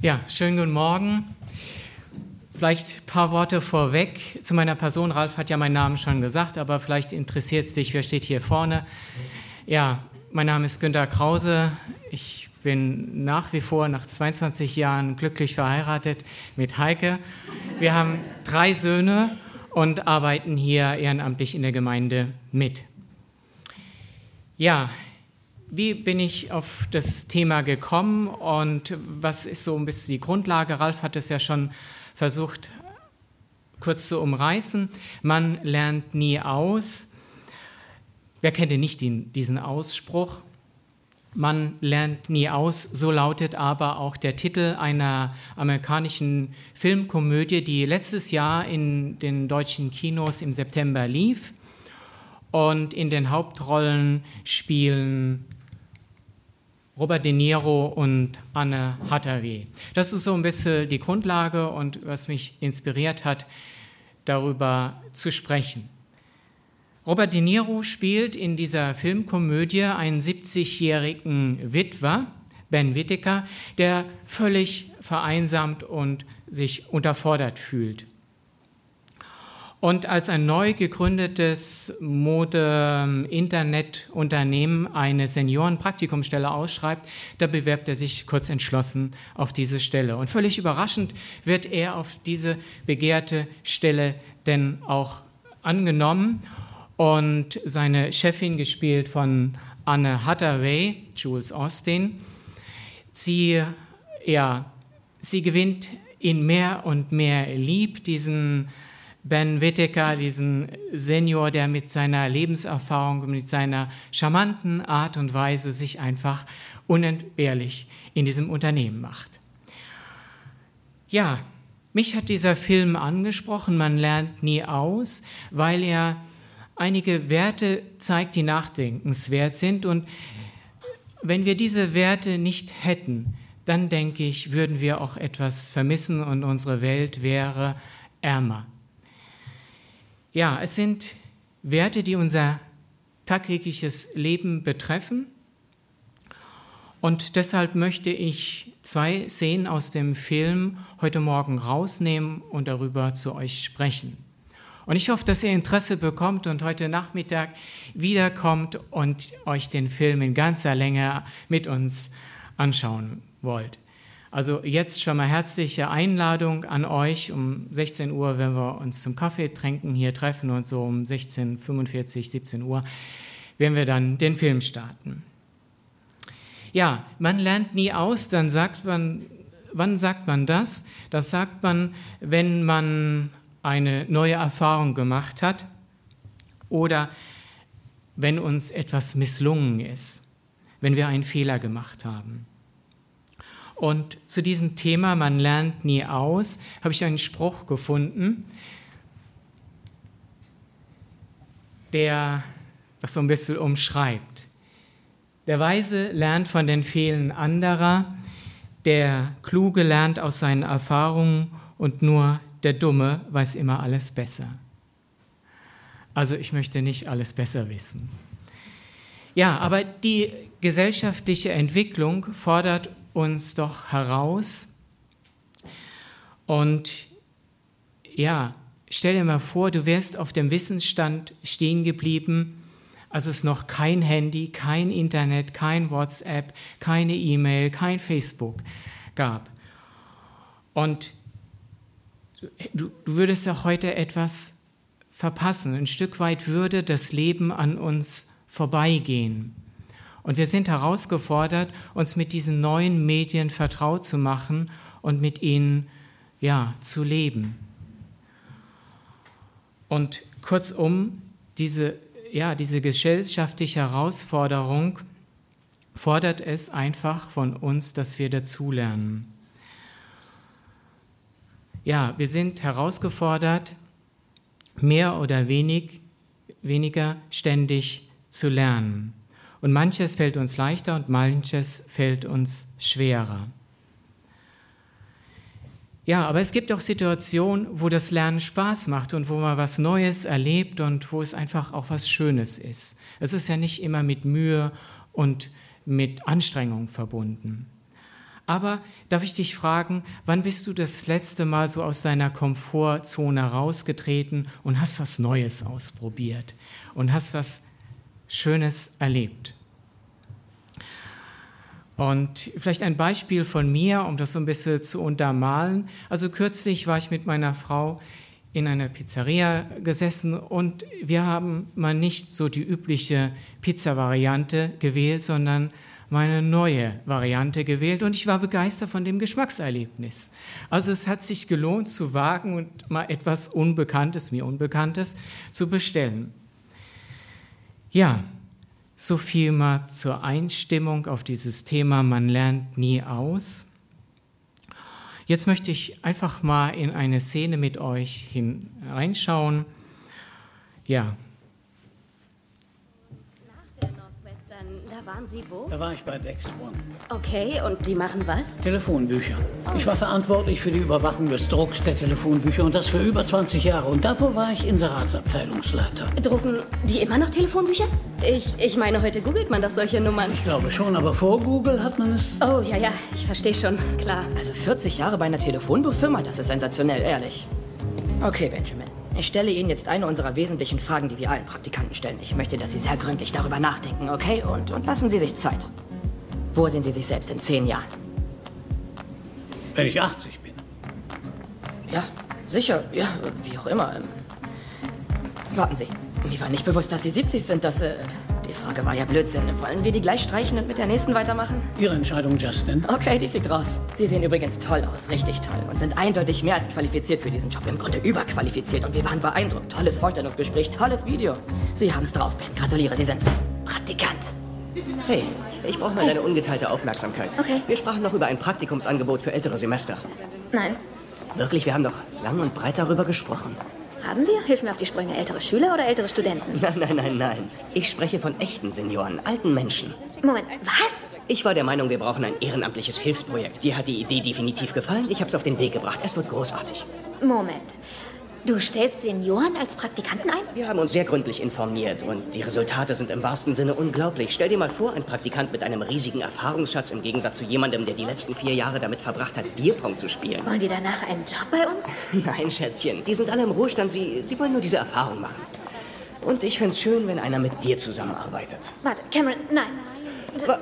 Ja, schönen guten Morgen. Vielleicht ein paar Worte vorweg zu meiner Person. Ralf hat ja meinen Namen schon gesagt, aber vielleicht interessiert es dich, wer steht hier vorne. Ja, mein Name ist Günter Krause. Ich bin nach wie vor nach 22 Jahren glücklich verheiratet mit Heike. Wir haben drei Söhne und arbeiten hier ehrenamtlich in der Gemeinde mit. Ja, wie bin ich auf das Thema gekommen und was ist so ein bisschen die Grundlage? Ralf hat es ja schon versucht kurz zu umreißen. Man lernt nie aus. Wer kennt denn nicht diesen Ausspruch? Man lernt nie aus, so lautet aber auch der Titel einer amerikanischen Filmkomödie, die letztes Jahr in den deutschen Kinos im September lief. Und in den Hauptrollen spielen Robert De Niro und Anne Hathaway. Das ist so ein bisschen die Grundlage und was mich inspiriert hat, darüber zu sprechen. Robert De Niro spielt in dieser Filmkomödie einen 70-jährigen Witwer, Ben Whittaker, der völlig vereinsamt und sich unterfordert fühlt. Und als ein neu gegründetes Mode-Internet-Unternehmen eine Seniorenpraktikumsstelle ausschreibt, da bewerbt er sich kurz entschlossen auf diese Stelle. Und völlig überraschend wird er auf diese begehrte Stelle denn auch angenommen. Und seine Chefin, gespielt von Anne Hathaway, Jules Austin, sie, ja, sie gewinnt ihn mehr und mehr lieb, diesen Ben Whittaker, diesen Senior, der mit seiner Lebenserfahrung, mit seiner charmanten Art und Weise sich einfach unentbehrlich in diesem Unternehmen macht. Ja, mich hat dieser Film angesprochen, man lernt nie aus, weil er einige Werte zeigt, die nachdenkenswert sind. Und wenn wir diese Werte nicht hätten, dann denke ich, würden wir auch etwas vermissen und unsere Welt wäre ärmer. Ja, es sind Werte, die unser tagtägliches Leben betreffen. Und deshalb möchte ich zwei Szenen aus dem Film heute Morgen rausnehmen und darüber zu euch sprechen. Und ich hoffe, dass ihr Interesse bekommt und heute Nachmittag wiederkommt und euch den Film in ganzer Länge mit uns anschauen wollt. Also jetzt schon mal herzliche Einladung an euch. Um 16 Uhr werden wir uns zum Kaffee trinken hier treffen und so um 16.45, 17 Uhr werden wir dann den Film starten. Ja, man lernt nie aus, dann sagt man, wann sagt man das? Das sagt man, wenn man eine neue Erfahrung gemacht hat oder wenn uns etwas misslungen ist, wenn wir einen Fehler gemacht haben. Und zu diesem Thema, man lernt nie aus, habe ich einen Spruch gefunden, der das so ein bisschen umschreibt. Der Weise lernt von den Fehlern anderer, der Kluge lernt aus seinen Erfahrungen und nur der Dumme weiß immer alles besser. Also ich möchte nicht alles besser wissen. Ja, aber die gesellschaftliche Entwicklung fordert uns doch heraus. Und ja, stell dir mal vor, du wärst auf dem Wissensstand stehen geblieben, als es noch kein Handy, kein Internet, kein WhatsApp, keine E-Mail, kein Facebook gab. Und du, du würdest ja heute etwas verpassen. Ein Stück weit würde das Leben an uns vorbeigehen. Und wir sind herausgefordert, uns mit diesen neuen Medien vertraut zu machen und mit ihnen ja, zu leben. Und kurzum, diese, ja, diese gesellschaftliche Herausforderung fordert es einfach von uns, dass wir dazulernen. Ja, wir sind herausgefordert, mehr oder wenig, weniger ständig zu lernen. Und manches fällt uns leichter und manches fällt uns schwerer. Ja, aber es gibt auch Situationen, wo das Lernen Spaß macht und wo man was Neues erlebt und wo es einfach auch was Schönes ist. Es ist ja nicht immer mit Mühe und mit Anstrengung verbunden. Aber darf ich dich fragen, wann bist du das letzte Mal so aus deiner Komfortzone rausgetreten und hast was Neues ausprobiert und hast was Schönes erlebt? Und vielleicht ein Beispiel von mir, um das so ein bisschen zu untermalen. Also kürzlich war ich mit meiner Frau in einer Pizzeria gesessen und wir haben mal nicht so die übliche Pizza-Variante gewählt, sondern meine neue Variante gewählt und ich war begeistert von dem Geschmackserlebnis. Also es hat sich gelohnt zu wagen und mal etwas Unbekanntes, mir Unbekanntes zu bestellen. Ja, so viel mal zur Einstimmung auf dieses Thema, man lernt nie aus. Jetzt möchte ich einfach mal in eine Szene mit euch hineinschauen. Ja, waren Sie wo? Da war ich bei Dex One. Okay, und die machen was? Telefonbücher. Ich war verantwortlich für die Überwachung des Drucks der Telefonbücher und das für über 20 Jahre. Und davor war ich Inseratsabteilungsleiter. Drucken die immer noch Telefonbücher? Ich, ich meine, heute googelt man doch solche Nummern. Ich glaube schon, aber vor Google hat man es. Oh, ja, ja, ich verstehe schon, klar. Also 40 Jahre bei einer Telefonbuchfirma, das ist sensationell, ehrlich. Okay, Benjamin. Ich stelle Ihnen jetzt eine unserer wesentlichen Fragen, die wir allen Praktikanten stellen. Ich möchte, dass Sie sehr gründlich darüber nachdenken, okay? Und, und lassen Sie sich Zeit. Wo sehen Sie sich selbst in zehn Jahren? Wenn ich 80 bin. Ja, sicher. Ja, wie auch immer. Ähm, warten Sie. Mir war nicht bewusst, dass Sie 70 sind. Das, äh, die Frage war ja Blödsinn. Wollen wir die gleich streichen und mit der nächsten weitermachen? Ihre Entscheidung, Justin. Okay, die fliegt raus. Sie sehen übrigens toll aus, richtig toll. Und sind eindeutig mehr als qualifiziert für diesen Job. Im Grunde überqualifiziert. Und wir waren beeindruckt. Tolles Vorstellungsgespräch, tolles Video. Sie haben es drauf, Ben. Gratuliere, Sie sind Praktikant. Hey, ich brauche mal deine ungeteilte Aufmerksamkeit. Okay. Wir sprachen noch über ein Praktikumsangebot für ältere Semester. Nein. Wirklich, wir haben doch lang und breit darüber gesprochen. Haben wir? Hilf mir auf die Sprünge. Ältere Schüler oder ältere Studenten? Nein, nein, nein, nein. Ich spreche von echten Senioren, alten Menschen. Moment, was? Ich war der Meinung, wir brauchen ein ehrenamtliches Hilfsprojekt. Dir hat die Idee definitiv gefallen. Ich habe es auf den Weg gebracht. Es wird großartig. Moment. Du stellst Senioren als Praktikanten ein? Wir haben uns sehr gründlich informiert und die Resultate sind im wahrsten Sinne unglaublich. Stell dir mal vor, ein Praktikant mit einem riesigen Erfahrungsschatz im Gegensatz zu jemandem, der die letzten vier Jahre damit verbracht hat, Bierpong zu spielen. Wollen die danach einen Job bei uns? Nein, Schätzchen, die sind alle im Ruhestand. Sie, sie wollen nur diese Erfahrung machen. Und ich find's schön, wenn einer mit dir zusammenarbeitet. Warte, Cameron, nein. Wa-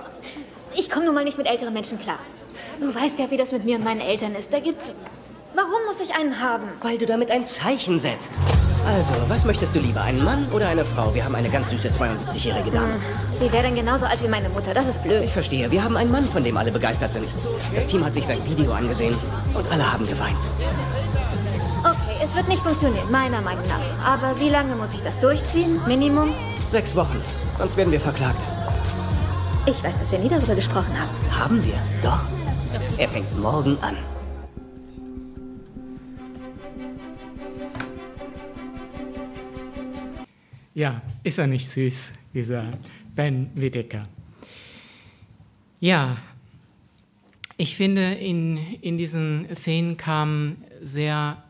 Ich komme nun mal nicht mit älteren Menschen klar. Du weißt ja, wie das mit mir und meinen Eltern ist. Da gibt's. Warum muss ich einen haben? Weil du damit ein Zeichen setzt. Also, was möchtest du lieber, einen Mann oder eine Frau? Wir haben eine ganz süße 72-jährige Dame. Die wäre dann genauso alt wie meine Mutter. Das ist blöd. Ich verstehe, wir haben einen Mann, von dem alle begeistert sind. Das Team hat sich sein Video angesehen und alle haben geweint. Okay, es wird nicht funktionieren, meiner Meinung nach. Aber wie lange muss ich das durchziehen? Minimum? Sechs Wochen, sonst werden wir verklagt. Ich weiß, dass wir nie darüber gesprochen haben. Haben wir? Doch. Er fängt morgen an. Ja, ist er nicht süß, dieser Ben Whittaker. Ja, ich finde, in, in diesen Szenen kam sehr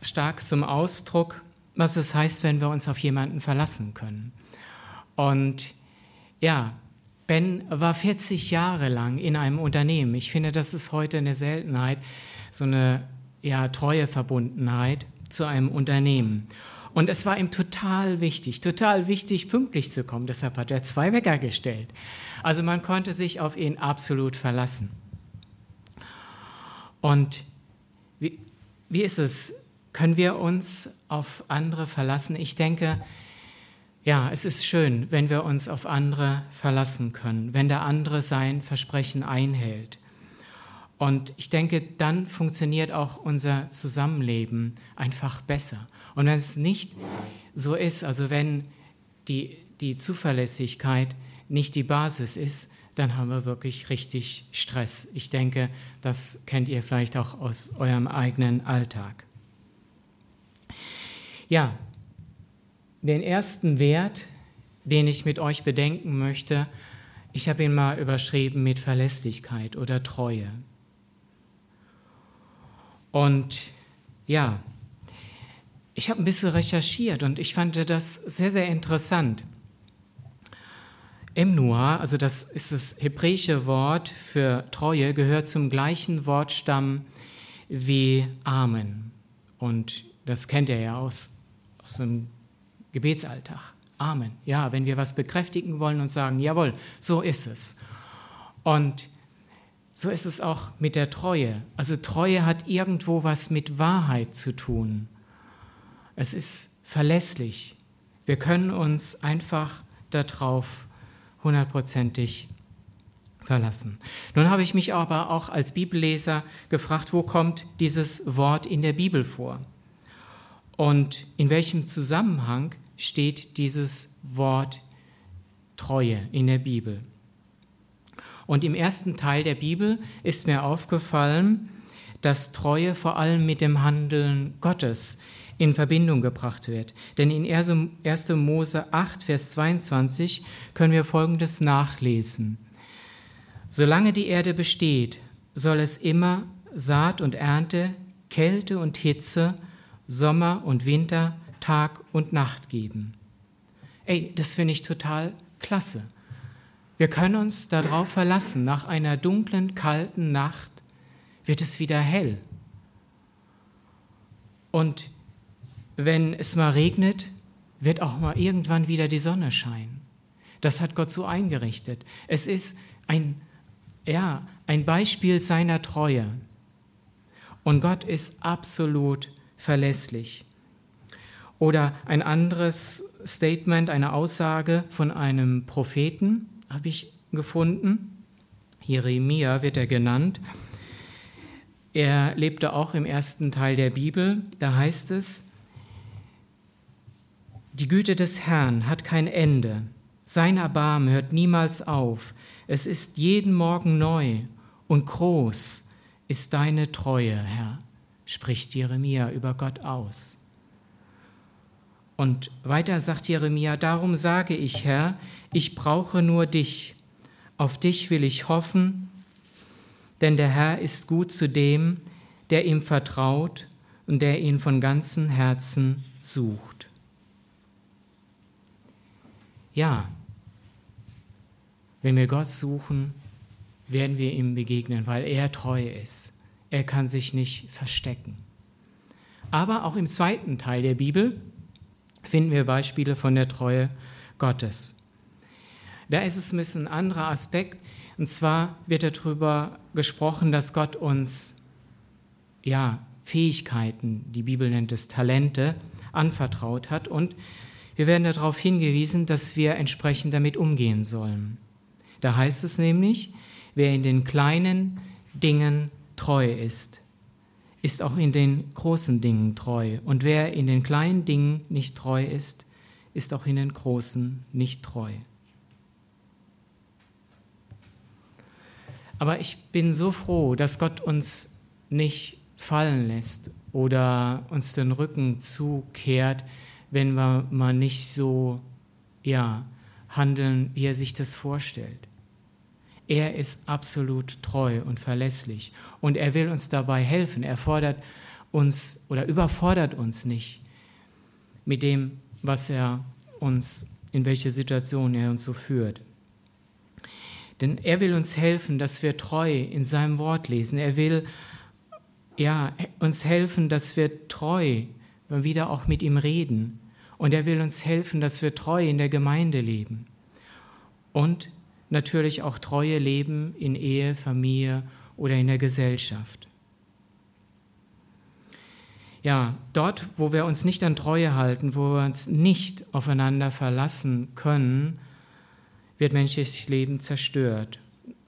stark zum Ausdruck, was es heißt, wenn wir uns auf jemanden verlassen können. Und ja, Ben war 40 Jahre lang in einem Unternehmen. Ich finde, das ist heute eine Seltenheit, so eine ja, treue Verbundenheit zu einem Unternehmen. Und es war ihm total wichtig, total wichtig, pünktlich zu kommen. Deshalb hat er zwei Wecker gestellt. Also man konnte sich auf ihn absolut verlassen. Und wie, wie ist es? Können wir uns auf andere verlassen? Ich denke, ja, es ist schön, wenn wir uns auf andere verlassen können, wenn der andere sein Versprechen einhält. Und ich denke, dann funktioniert auch unser Zusammenleben einfach besser. Und wenn es nicht so ist, also wenn die, die Zuverlässigkeit nicht die Basis ist, dann haben wir wirklich richtig Stress. Ich denke, das kennt ihr vielleicht auch aus eurem eigenen Alltag. Ja, den ersten Wert, den ich mit euch bedenken möchte, ich habe ihn mal überschrieben mit Verlässlichkeit oder Treue. Und ja, ich habe ein bisschen recherchiert und ich fand das sehr, sehr interessant. Emnua, also das ist das hebräische Wort für Treue, gehört zum gleichen Wortstamm wie Amen. Und das kennt ihr ja aus, aus dem Gebetsalltag. Amen. Ja, wenn wir was bekräftigen wollen und sagen, jawohl, so ist es. Und so ist es auch mit der Treue. Also Treue hat irgendwo was mit Wahrheit zu tun. Es ist verlässlich. Wir können uns einfach darauf hundertprozentig verlassen. Nun habe ich mich aber auch als Bibelleser gefragt, wo kommt dieses Wort in der Bibel vor? Und in welchem Zusammenhang steht dieses Wort Treue in der Bibel? Und im ersten Teil der Bibel ist mir aufgefallen, dass Treue vor allem mit dem Handeln Gottes in Verbindung gebracht wird. Denn in 1. Mose 8, Vers 22 können wir Folgendes nachlesen. Solange die Erde besteht, soll es immer Saat und Ernte, Kälte und Hitze, Sommer und Winter, Tag und Nacht geben. Ey, das finde ich total klasse. Wir können uns darauf verlassen, nach einer dunklen, kalten Nacht wird es wieder hell. Und wenn es mal regnet, wird auch mal irgendwann wieder die Sonne scheinen. Das hat Gott so eingerichtet. Es ist ein, ja, ein Beispiel seiner Treue. Und Gott ist absolut verlässlich. Oder ein anderes Statement, eine Aussage von einem Propheten habe ich gefunden. Jeremia wird er genannt. Er lebte auch im ersten Teil der Bibel. Da heißt es, die Güte des Herrn hat kein Ende. Sein Erbarmen hört niemals auf. Es ist jeden Morgen neu und groß ist deine Treue, Herr, spricht Jeremia über Gott aus. Und weiter sagt Jeremia, darum sage ich, Herr, ich brauche nur dich. Auf dich will ich hoffen, denn der Herr ist gut zu dem, der ihm vertraut und der ihn von ganzem Herzen sucht. Ja, wenn wir Gott suchen, werden wir ihm begegnen, weil er treu ist. Er kann sich nicht verstecken. Aber auch im zweiten Teil der Bibel finden wir Beispiele von der Treue Gottes. Da ist es ein bisschen ein anderer Aspekt. Und zwar wird darüber gesprochen, dass Gott uns ja, Fähigkeiten, die Bibel nennt es Talente, anvertraut hat. Und wir werden darauf hingewiesen, dass wir entsprechend damit umgehen sollen. Da heißt es nämlich, wer in den kleinen Dingen treu ist, ist auch in den großen Dingen treu. Und wer in den kleinen Dingen nicht treu ist, ist auch in den großen nicht treu. Aber ich bin so froh, dass Gott uns nicht fallen lässt oder uns den Rücken zukehrt, wenn wir mal nicht so ja, handeln, wie er sich das vorstellt. Er ist absolut treu und verlässlich und er will uns dabei helfen. Er fordert uns oder überfordert uns nicht mit dem, was er uns, in welche Situation er uns so führt. Denn er will uns helfen, dass wir treu in seinem Wort lesen. Er will ja, uns helfen, dass wir treu wieder auch mit ihm reden. Und er will uns helfen, dass wir treu in der Gemeinde leben. Und natürlich auch treue leben in Ehe, Familie oder in der Gesellschaft. Ja, dort, wo wir uns nicht an Treue halten, wo wir uns nicht aufeinander verlassen können, wird menschliches Leben zerstört.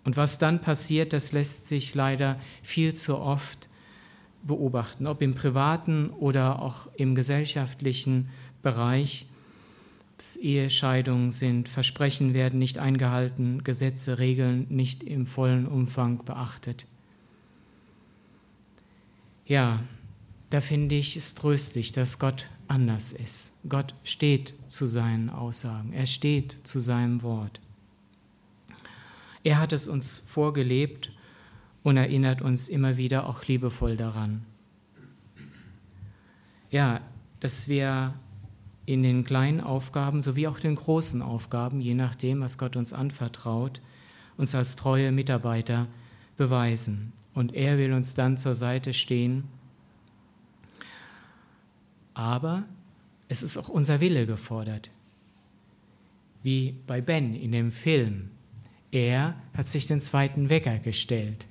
Und was dann passiert, das lässt sich leider viel zu oft beobachten, ob im privaten oder auch im gesellschaftlichen Bereich. Ehescheidungen sind, Versprechen werden nicht eingehalten, Gesetze, Regeln nicht im vollen Umfang beachtet. Ja, da finde ich es tröstlich, dass Gott anders ist. Gott steht zu seinen Aussagen, er steht zu seinem Wort. Er hat es uns vorgelebt und erinnert uns immer wieder auch liebevoll daran. Ja, dass wir in den kleinen Aufgaben sowie auch den großen Aufgaben, je nachdem, was Gott uns anvertraut, uns als treue Mitarbeiter beweisen. Und er will uns dann zur Seite stehen. Aber es ist auch unser Wille gefordert. Wie bei Ben in dem Film. Er hat sich den zweiten Wecker gestellt.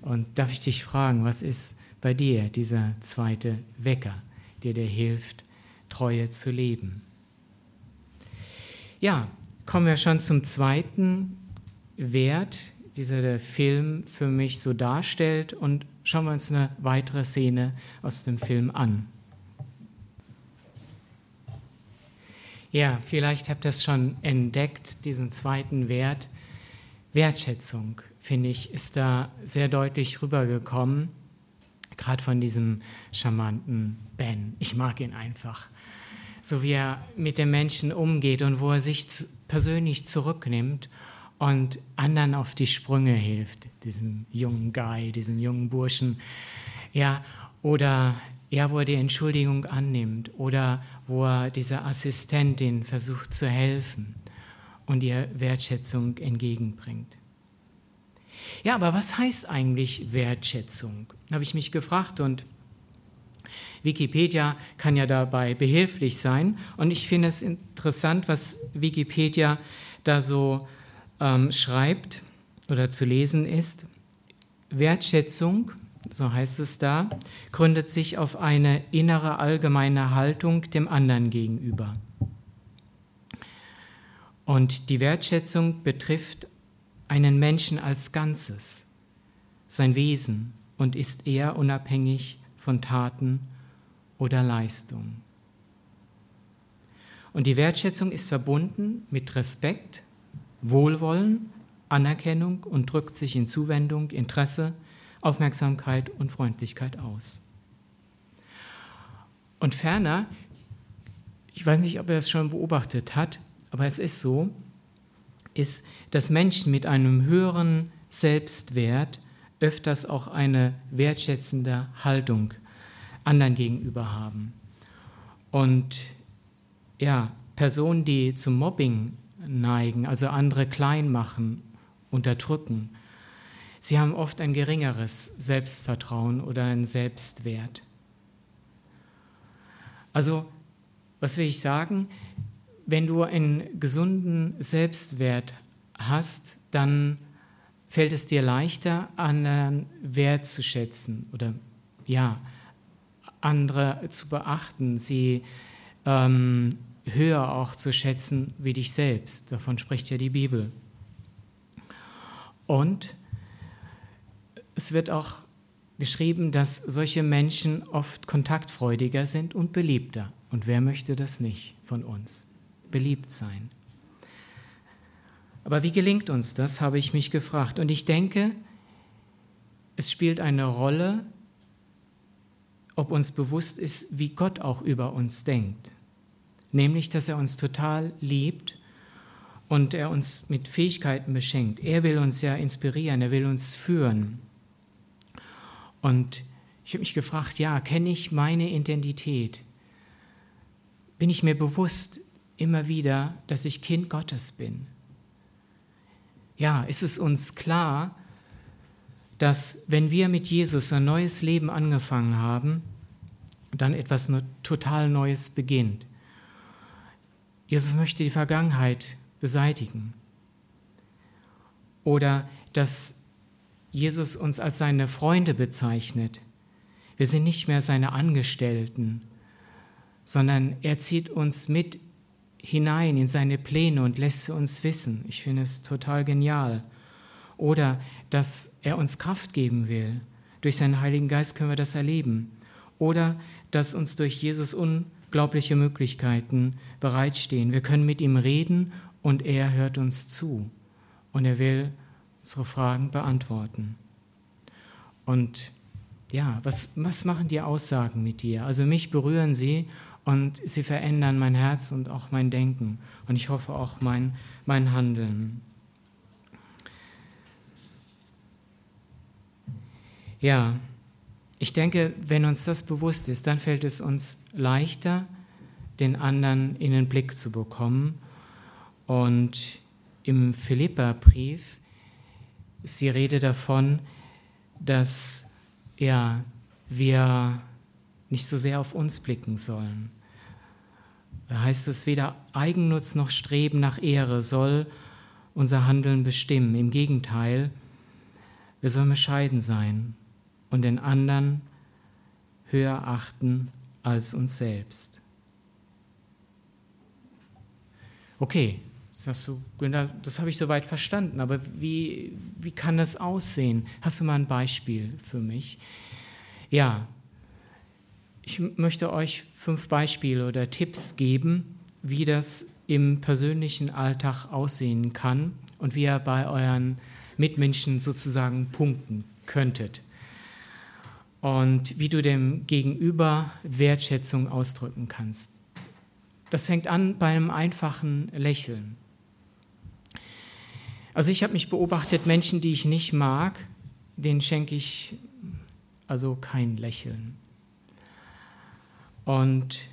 Und darf ich dich fragen, was ist bei dir dieser zweite Wecker, der dir hilft, Treue zu leben? Ja, kommen wir schon zum zweiten Wert, dieser der Film für mich so darstellt und schauen wir uns eine weitere Szene aus dem Film an. Ja, vielleicht habt ihr es schon entdeckt, diesen zweiten Wert. Wertschätzung, finde ich, ist da sehr deutlich rübergekommen, gerade von diesem charmanten Ben. Ich mag ihn einfach. So wie er mit den Menschen umgeht und wo er sich persönlich zurücknimmt und anderen auf die Sprünge hilft, diesem jungen Guy, diesem jungen Burschen. Ja, oder ja, wo er die Entschuldigung annimmt oder wo er dieser Assistentin versucht zu helfen und ihr Wertschätzung entgegenbringt. Ja, aber was heißt eigentlich Wertschätzung? Habe ich mich gefragt und Wikipedia kann ja dabei behilflich sein. Und ich finde es interessant, was Wikipedia da so ähm, schreibt oder zu lesen ist. Wertschätzung so heißt es da, gründet sich auf eine innere allgemeine Haltung dem anderen gegenüber. Und die Wertschätzung betrifft einen Menschen als Ganzes, sein Wesen und ist eher unabhängig von Taten oder Leistungen. Und die Wertschätzung ist verbunden mit Respekt, Wohlwollen, Anerkennung und drückt sich in Zuwendung, Interesse, Aufmerksamkeit und Freundlichkeit aus. Und ferner, ich weiß nicht, ob er es schon beobachtet hat, aber es ist so, ist, dass Menschen mit einem höheren Selbstwert öfters auch eine wertschätzende Haltung anderen gegenüber haben. Und ja, Personen, die zum Mobbing neigen, also andere klein machen, unterdrücken, Sie haben oft ein geringeres Selbstvertrauen oder einen Selbstwert. Also, was will ich sagen? Wenn du einen gesunden Selbstwert hast, dann fällt es dir leichter, anderen Wert zu schätzen oder ja, andere zu beachten, sie ähm, höher auch zu schätzen wie dich selbst. Davon spricht ja die Bibel. Und es wird auch geschrieben, dass solche Menschen oft kontaktfreudiger sind und beliebter. Und wer möchte das nicht von uns? Beliebt sein. Aber wie gelingt uns das, habe ich mich gefragt. Und ich denke, es spielt eine Rolle, ob uns bewusst ist, wie Gott auch über uns denkt. Nämlich, dass er uns total liebt und er uns mit Fähigkeiten beschenkt. Er will uns ja inspirieren, er will uns führen. Und ich habe mich gefragt, ja, kenne ich meine Identität? Bin ich mir bewusst immer wieder, dass ich Kind Gottes bin? Ja, ist es uns klar, dass wenn wir mit Jesus ein neues Leben angefangen haben, dann etwas total Neues beginnt. Jesus möchte die Vergangenheit beseitigen. Oder dass Jesus uns als seine Freunde bezeichnet. Wir sind nicht mehr seine Angestellten, sondern er zieht uns mit hinein in seine Pläne und lässt sie uns wissen. Ich finde es total genial. Oder dass er uns Kraft geben will. Durch seinen Heiligen Geist können wir das erleben. Oder dass uns durch Jesus unglaubliche Möglichkeiten bereitstehen. Wir können mit ihm reden und er hört uns zu. Und er will unsere Fragen beantworten. Und ja, was, was machen die Aussagen mit dir? Also mich berühren sie und sie verändern mein Herz und auch mein Denken und ich hoffe auch mein, mein Handeln. Ja, ich denke, wenn uns das bewusst ist, dann fällt es uns leichter, den anderen in den Blick zu bekommen. Und im Philipperbrief ist die Rede davon, dass ja, wir nicht so sehr auf uns blicken sollen. Da heißt es, weder Eigennutz noch Streben nach Ehre soll unser Handeln bestimmen. Im Gegenteil, wir sollen bescheiden sein und den anderen höher achten als uns selbst. Okay, sagst du, Günther, das habe ich soweit verstanden, aber wie, wie kann das aussehen? Hast du mal ein Beispiel für mich? Ja, ich möchte euch fünf Beispiele oder Tipps geben, wie das im persönlichen Alltag aussehen kann und wie ihr bei euren Mitmenschen sozusagen punkten könntet. Und wie du dem Gegenüber Wertschätzung ausdrücken kannst. Das fängt an bei einem einfachen Lächeln. Also ich habe mich beobachtet, Menschen, die ich nicht mag, denen schenke ich also kein Lächeln. Und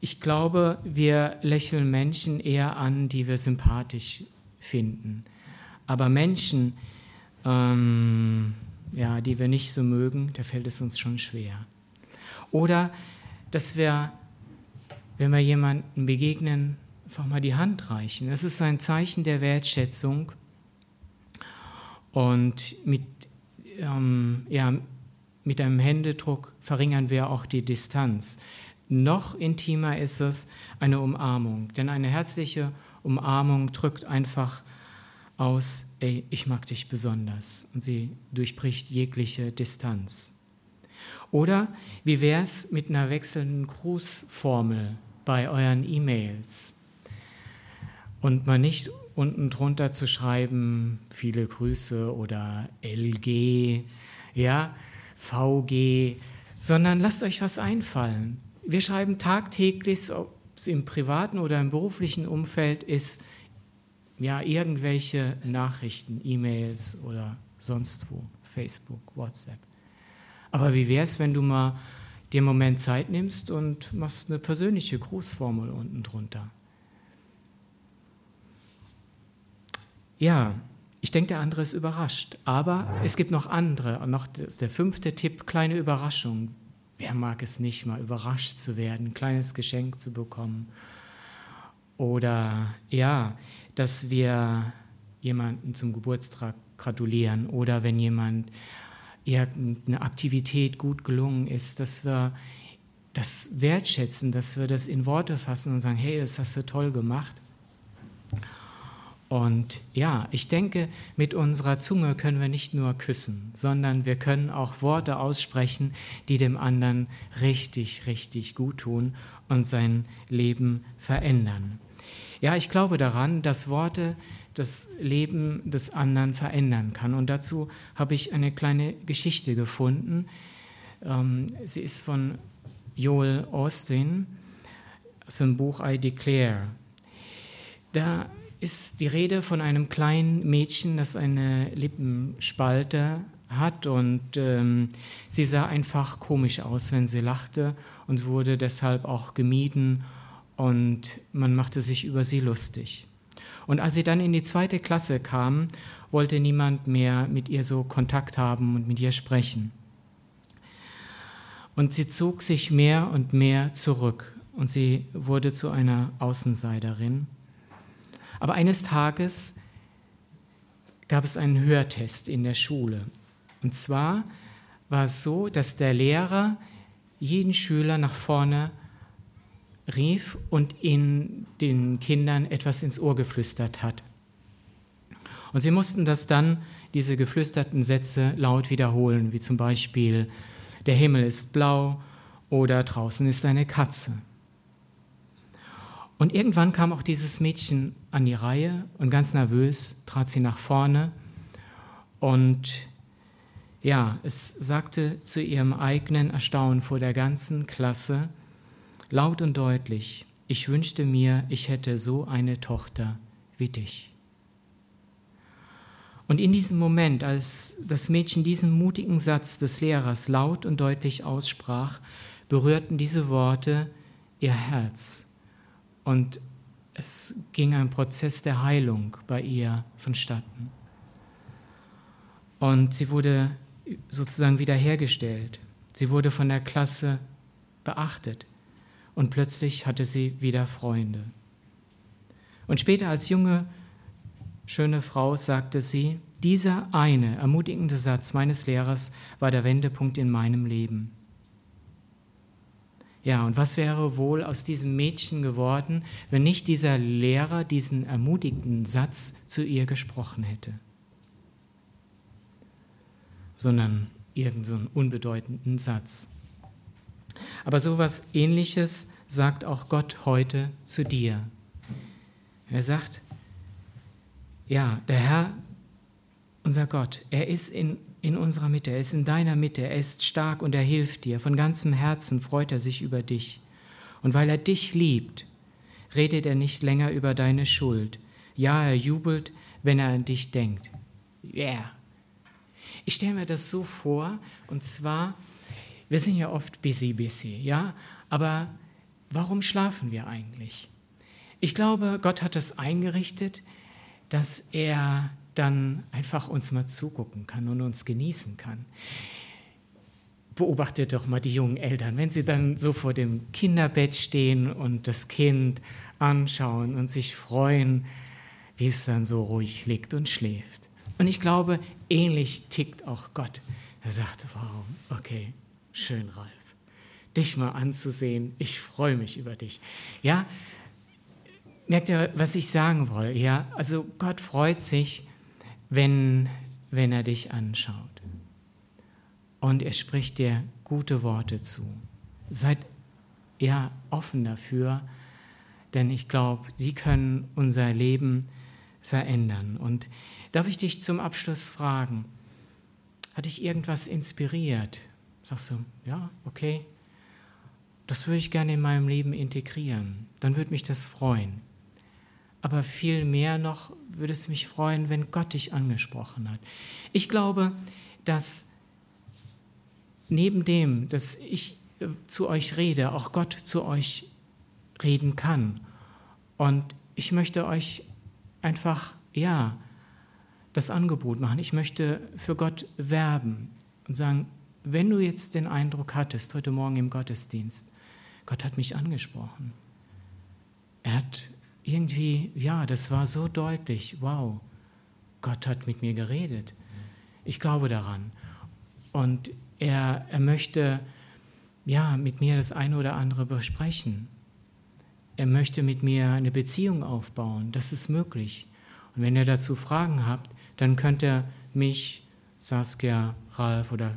ich glaube, wir lächeln Menschen eher an, die wir sympathisch finden. Aber Menschen, ähm, ja, die wir nicht so mögen, da fällt es uns schon schwer. Oder dass wir, wenn wir jemandem begegnen, einfach mal die Hand reichen. Das ist ein Zeichen der Wertschätzung. Und mit, ähm, ja, mit einem Händedruck verringern wir auch die Distanz. Noch intimer ist es eine Umarmung, denn eine herzliche Umarmung drückt einfach aus, ey, ich mag dich besonders und sie durchbricht jegliche Distanz. Oder wie wäre es mit einer wechselnden Grußformel bei euren E-Mails? Und mal nicht unten drunter zu schreiben, viele Grüße oder LG, ja, VG, sondern lasst euch was einfallen. Wir schreiben tagtäglich, ob es im privaten oder im beruflichen Umfeld ist, ja, irgendwelche Nachrichten, E-Mails oder sonst wo, Facebook, WhatsApp. Aber wie wäre es, wenn du mal dir einen Moment Zeit nimmst und machst eine persönliche Grußformel unten drunter? Ja, ich denke, der andere ist überrascht. Aber es gibt noch andere. Und noch der fünfte Tipp, kleine Überraschung. Wer mag es nicht, mal überrascht zu werden, ein kleines Geschenk zu bekommen? Oder ja, dass wir jemanden zum Geburtstag gratulieren oder wenn jemand irgendeine Aktivität gut gelungen ist, dass wir das wertschätzen, dass wir das in Worte fassen und sagen, hey, das hast du toll gemacht. Und ja, ich denke, mit unserer Zunge können wir nicht nur küssen, sondern wir können auch Worte aussprechen, die dem anderen richtig, richtig gut tun und sein Leben verändern. Ja, ich glaube daran, dass Worte das Leben des anderen verändern kann. Und dazu habe ich eine kleine Geschichte gefunden. Ähm, sie ist von Joel Austin aus dem Buch I Declare. Da ist die Rede von einem kleinen Mädchen, das eine Lippenspalte hat und ähm, sie sah einfach komisch aus, wenn sie lachte und wurde deshalb auch gemieden und man machte sich über sie lustig. Und als sie dann in die zweite Klasse kam, wollte niemand mehr mit ihr so Kontakt haben und mit ihr sprechen. Und sie zog sich mehr und mehr zurück und sie wurde zu einer Außenseiterin. Aber eines Tages gab es einen Hörtest in der Schule. Und zwar war es so, dass der Lehrer jeden Schüler nach vorne rief und in den Kindern etwas ins Ohr geflüstert hat. Und sie mussten das dann, diese geflüsterten Sätze, laut wiederholen, wie zum Beispiel, der Himmel ist blau oder draußen ist eine Katze. Und irgendwann kam auch dieses Mädchen an die Reihe und ganz nervös trat sie nach vorne und ja, es sagte zu ihrem eigenen Erstaunen vor der ganzen Klasse laut und deutlich, ich wünschte mir, ich hätte so eine Tochter wie dich. Und in diesem Moment, als das Mädchen diesen mutigen Satz des Lehrers laut und deutlich aussprach, berührten diese Worte ihr Herz Und es ging ein Prozess der Heilung bei ihr vonstatten. Und sie wurde sozusagen wiederhergestellt. Sie wurde von der Klasse beachtet. Und plötzlich hatte sie wieder Freunde. Und später als junge, schöne Frau sagte sie, dieser eine ermutigende Satz meines Lehrers war der Wendepunkt in meinem Leben. Ja, und was wäre wohl aus diesem Mädchen geworden, wenn nicht dieser Lehrer diesen ermutigenden Satz zu ihr gesprochen hätte, sondern irgendeinen so unbedeutenden Satz. Aber so etwas ähnliches sagt auch Gott heute zu dir. Er sagt, ja, der Herr, unser Gott, er ist in, in unserer Mitte, er ist in deiner Mitte, er ist stark und er hilft dir. Von ganzem Herzen freut er sich über dich. Und weil er dich liebt, redet er nicht länger über deine Schuld. Ja, er jubelt, wenn er an dich denkt. Yeah. Ich stelle mir das so vor, und zwar, wir sind ja oft busy, busy, ja, aber warum schlafen wir eigentlich? Ich glaube, Gott hat das eingerichtet, dass er dann einfach uns mal zugucken kann und uns genießen kann. Beobachtet doch mal die jungen Eltern, wenn sie dann so vor dem Kinderbett stehen und das Kind anschauen und sich freuen, wie es dann so ruhig liegt und schläft. Und ich glaube, ähnlich tickt auch Gott. Er sagt, wow, okay, schön, Ralf, dich mal anzusehen. Ich freue mich über dich. Ja, merkt ihr, was ich sagen will? Ja, also Gott freut sich, wenn, wenn er dich anschaut. Und er spricht dir gute Worte zu. Seid ja offen dafür, denn ich glaube, sie können unser Leben verändern. Und darf ich dich zum Abschluss fragen, hat dich irgendwas inspiriert? Sagst du, ja, okay, das würde ich gerne in meinem Leben integrieren. Dann würde mich das freuen. Aber viel mehr noch würde es mich freuen, wenn Gott dich angesprochen hat. Ich glaube, dass neben dem, dass ich äh, zu euch rede, auch Gott zu euch reden kann. Und ich möchte euch einfach, ja, das Angebot machen. Ich möchte für Gott werben und sagen, wenn du jetzt den Eindruck hattest, heute Morgen im Gottesdienst, Gott hat mich angesprochen. Er hat irgendwie, ja, das war so deutlich, wow, Gott hat mit mir geredet. Ich glaube daran. Und er, er möchte, ja, mit mir das eine oder andere besprechen. Er möchte mit mir eine Beziehung aufbauen. Das ist möglich. Und wenn ihr dazu Fragen habt, dann könnt ihr mich, Saskia, Ralf oder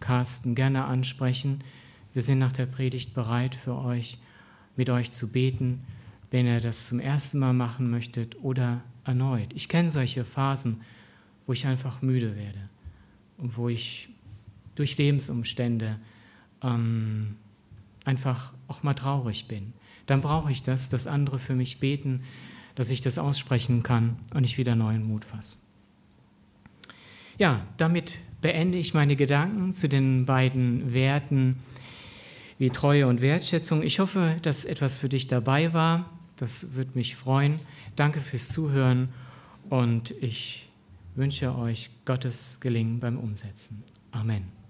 Carsten gerne ansprechen. Wir sind nach der Predigt bereit für euch, mit euch zu beten wenn ihr das zum ersten Mal machen möchtet oder erneut. Ich kenne solche Phasen, wo ich einfach müde werde und wo ich durch Lebensumstände ähm, einfach auch mal traurig bin. Dann brauche ich das, dass andere für mich beten, dass ich das aussprechen kann und ich wieder neuen Mut fasse. Ja, damit beende ich meine Gedanken zu den beiden Werten wie Treue und Wertschätzung. Ich hoffe, dass etwas für dich dabei war. Das würde mich freuen. Danke fürs Zuhören und ich wünsche euch Gottes Gelingen beim Umsetzen. Amen.